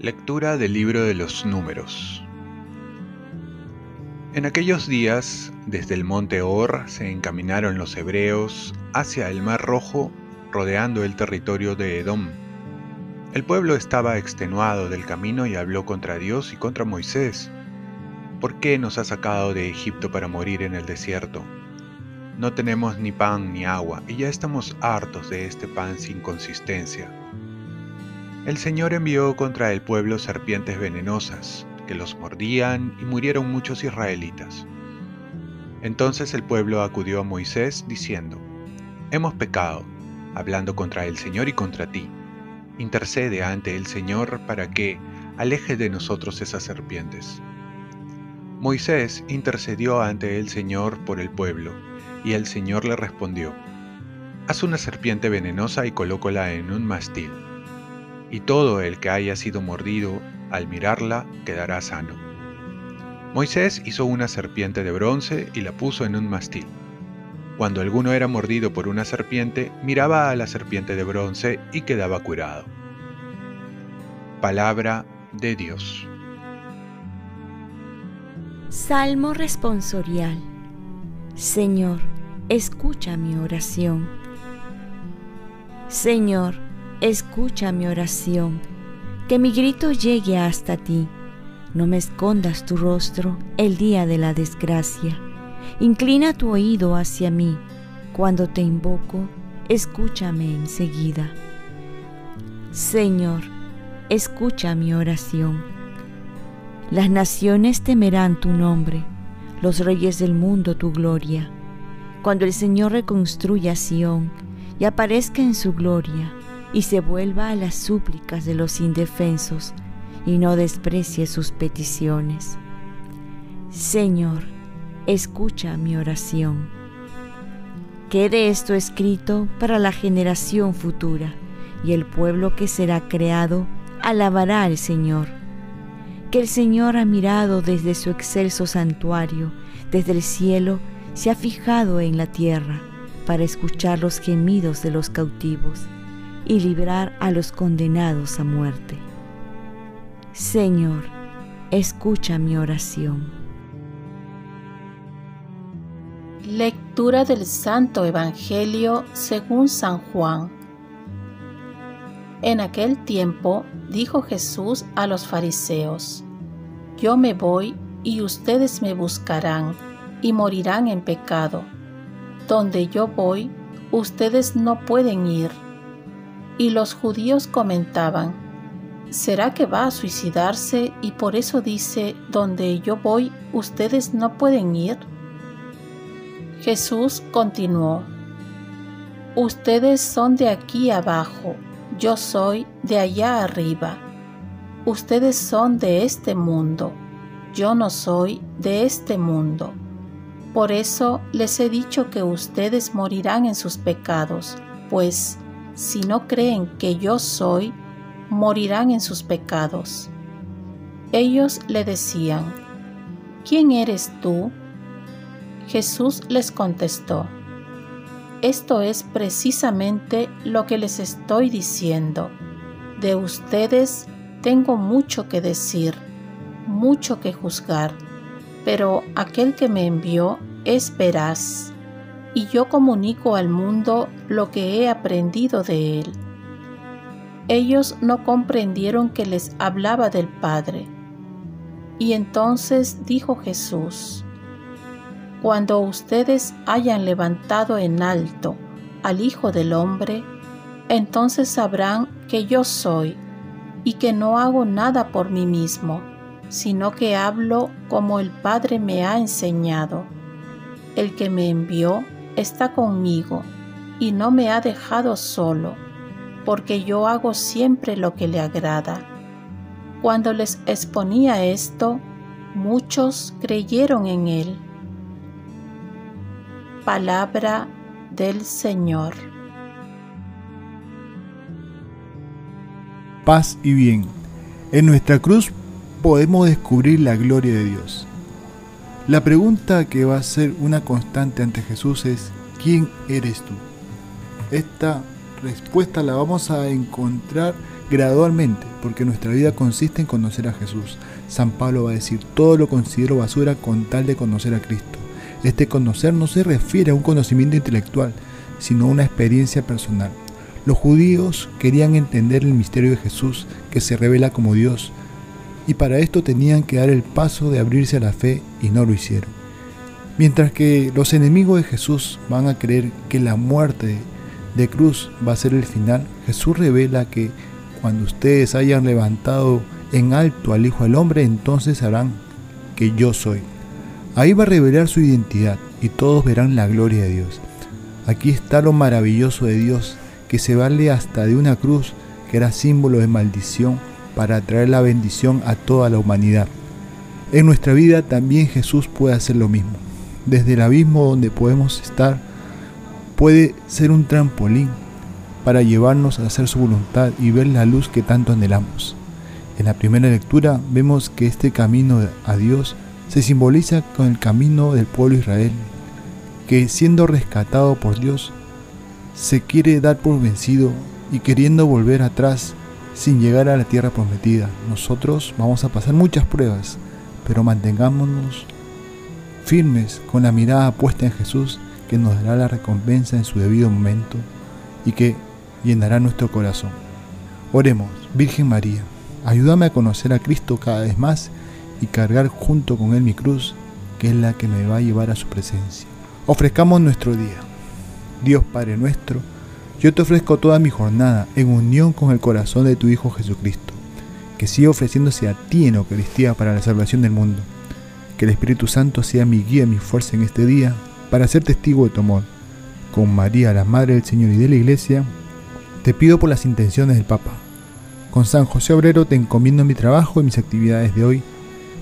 Lectura del libro de los números. En aquellos días, desde el monte Or se encaminaron los hebreos hacia el mar Rojo, rodeando el territorio de Edom. El pueblo estaba extenuado del camino y habló contra Dios y contra Moisés. ¿Por qué nos ha sacado de Egipto para morir en el desierto? No tenemos ni pan ni agua y ya estamos hartos de este pan sin consistencia. El Señor envió contra el pueblo serpientes venenosas, que los mordían y murieron muchos israelitas. Entonces el pueblo acudió a Moisés diciendo, Hemos pecado, hablando contra el Señor y contra ti. Intercede ante el Señor para que aleje de nosotros esas serpientes. Moisés intercedió ante el Señor por el pueblo, y el Señor le respondió, Haz una serpiente venenosa y colócola en un mastil y todo el que haya sido mordido al mirarla quedará sano. Moisés hizo una serpiente de bronce y la puso en un mastil. Cuando alguno era mordido por una serpiente, miraba a la serpiente de bronce y quedaba curado. Palabra de Dios. Salmo responsorial. Señor, escucha mi oración. Señor, escucha mi oración, que mi grito llegue hasta ti. No me escondas tu rostro el día de la desgracia. Inclina tu oído hacia mí. Cuando te invoco, escúchame enseguida. Señor, escucha mi oración. Las naciones temerán tu nombre, los reyes del mundo tu gloria. Cuando el Señor reconstruya Sión y aparezca en su gloria, y se vuelva a las súplicas de los indefensos y no desprecie sus peticiones. Señor, escucha mi oración. Quede esto escrito para la generación futura, y el pueblo que será creado alabará al Señor. Que el Señor ha mirado desde su excelso santuario, desde el cielo, se ha fijado en la tierra para escuchar los gemidos de los cautivos y librar a los condenados a muerte. Señor, escucha mi oración. Lectura del Santo Evangelio según San Juan. En aquel tiempo dijo Jesús a los fariseos, Yo me voy y ustedes me buscarán y morirán en pecado. Donde yo voy, ustedes no pueden ir y los judíos comentaban, ¿será que va a suicidarse y por eso dice, donde yo voy, ustedes no pueden ir? Jesús continuó, Ustedes son de aquí abajo, yo soy de allá arriba. Ustedes son de este mundo, yo no soy de este mundo. Por eso les he dicho que ustedes morirán en sus pecados, pues si no creen que yo soy, morirán en sus pecados. Ellos le decían, ¿quién eres tú? Jesús les contestó, esto es precisamente lo que les estoy diciendo. De ustedes tengo mucho que decir, mucho que juzgar, pero aquel que me envió es veraz y yo comunico al mundo lo que he aprendido de él. Ellos no comprendieron que les hablaba del Padre. Y entonces dijo Jesús, Cuando ustedes hayan levantado en alto al Hijo del Hombre, entonces sabrán que yo soy y que no hago nada por mí mismo, sino que hablo como el Padre me ha enseñado. El que me envió está conmigo y no me ha dejado solo, porque yo hago siempre lo que le agrada. Cuando les exponía esto, muchos creyeron en él. Palabra del Señor. Paz y bien. En nuestra cruz podemos descubrir la gloria de Dios. La pregunta que va a ser una constante ante Jesús es, ¿quién eres tú? Esta respuesta la vamos a encontrar gradualmente, porque nuestra vida consiste en conocer a Jesús. San Pablo va a decir, todo lo considero basura con tal de conocer a Cristo. Este conocer no se refiere a un conocimiento intelectual, sino a una experiencia personal. Los judíos querían entender el misterio de Jesús, que se revela como Dios, y para esto tenían que dar el paso de abrirse a la fe y no lo hicieron. Mientras que los enemigos de Jesús van a creer que la muerte de cruz va a ser el final, Jesús revela que cuando ustedes hayan levantado en alto al Hijo del Hombre, entonces sabrán que yo soy. Ahí va a revelar su identidad y todos verán la gloria de Dios. Aquí está lo maravilloso de Dios, que se vale hasta de una cruz que era símbolo de maldición para traer la bendición a toda la humanidad. En nuestra vida también Jesús puede hacer lo mismo. Desde el abismo donde podemos estar, puede ser un trampolín para llevarnos a hacer su voluntad y ver la luz que tanto anhelamos. En la primera lectura vemos que este camino a Dios se simboliza con el camino del pueblo Israel, que siendo rescatado por Dios, se quiere dar por vencido y queriendo volver atrás sin llegar a la tierra prometida. Nosotros vamos a pasar muchas pruebas, pero mantengámonos firmes con la mirada puesta en Jesús, que nos dará la recompensa en su debido momento y que llenará nuestro corazón. Oremos, Virgen María, ayúdame a conocer a Cristo cada vez más y cargar junto con Él mi cruz, que es la que me va a llevar a su presencia. Ofrezcamos nuestro día. Dios Padre nuestro, yo te ofrezco toda mi jornada en unión con el corazón de tu Hijo Jesucristo, que siga ofreciéndose a ti en Eucaristía para la salvación del mundo. Que el Espíritu Santo sea mi guía y mi fuerza en este día para ser testigo de tu amor. Con María, la Madre del Señor y de la Iglesia, te pido por las intenciones del Papa. Con San José Obrero te encomiendo mi trabajo y mis actividades de hoy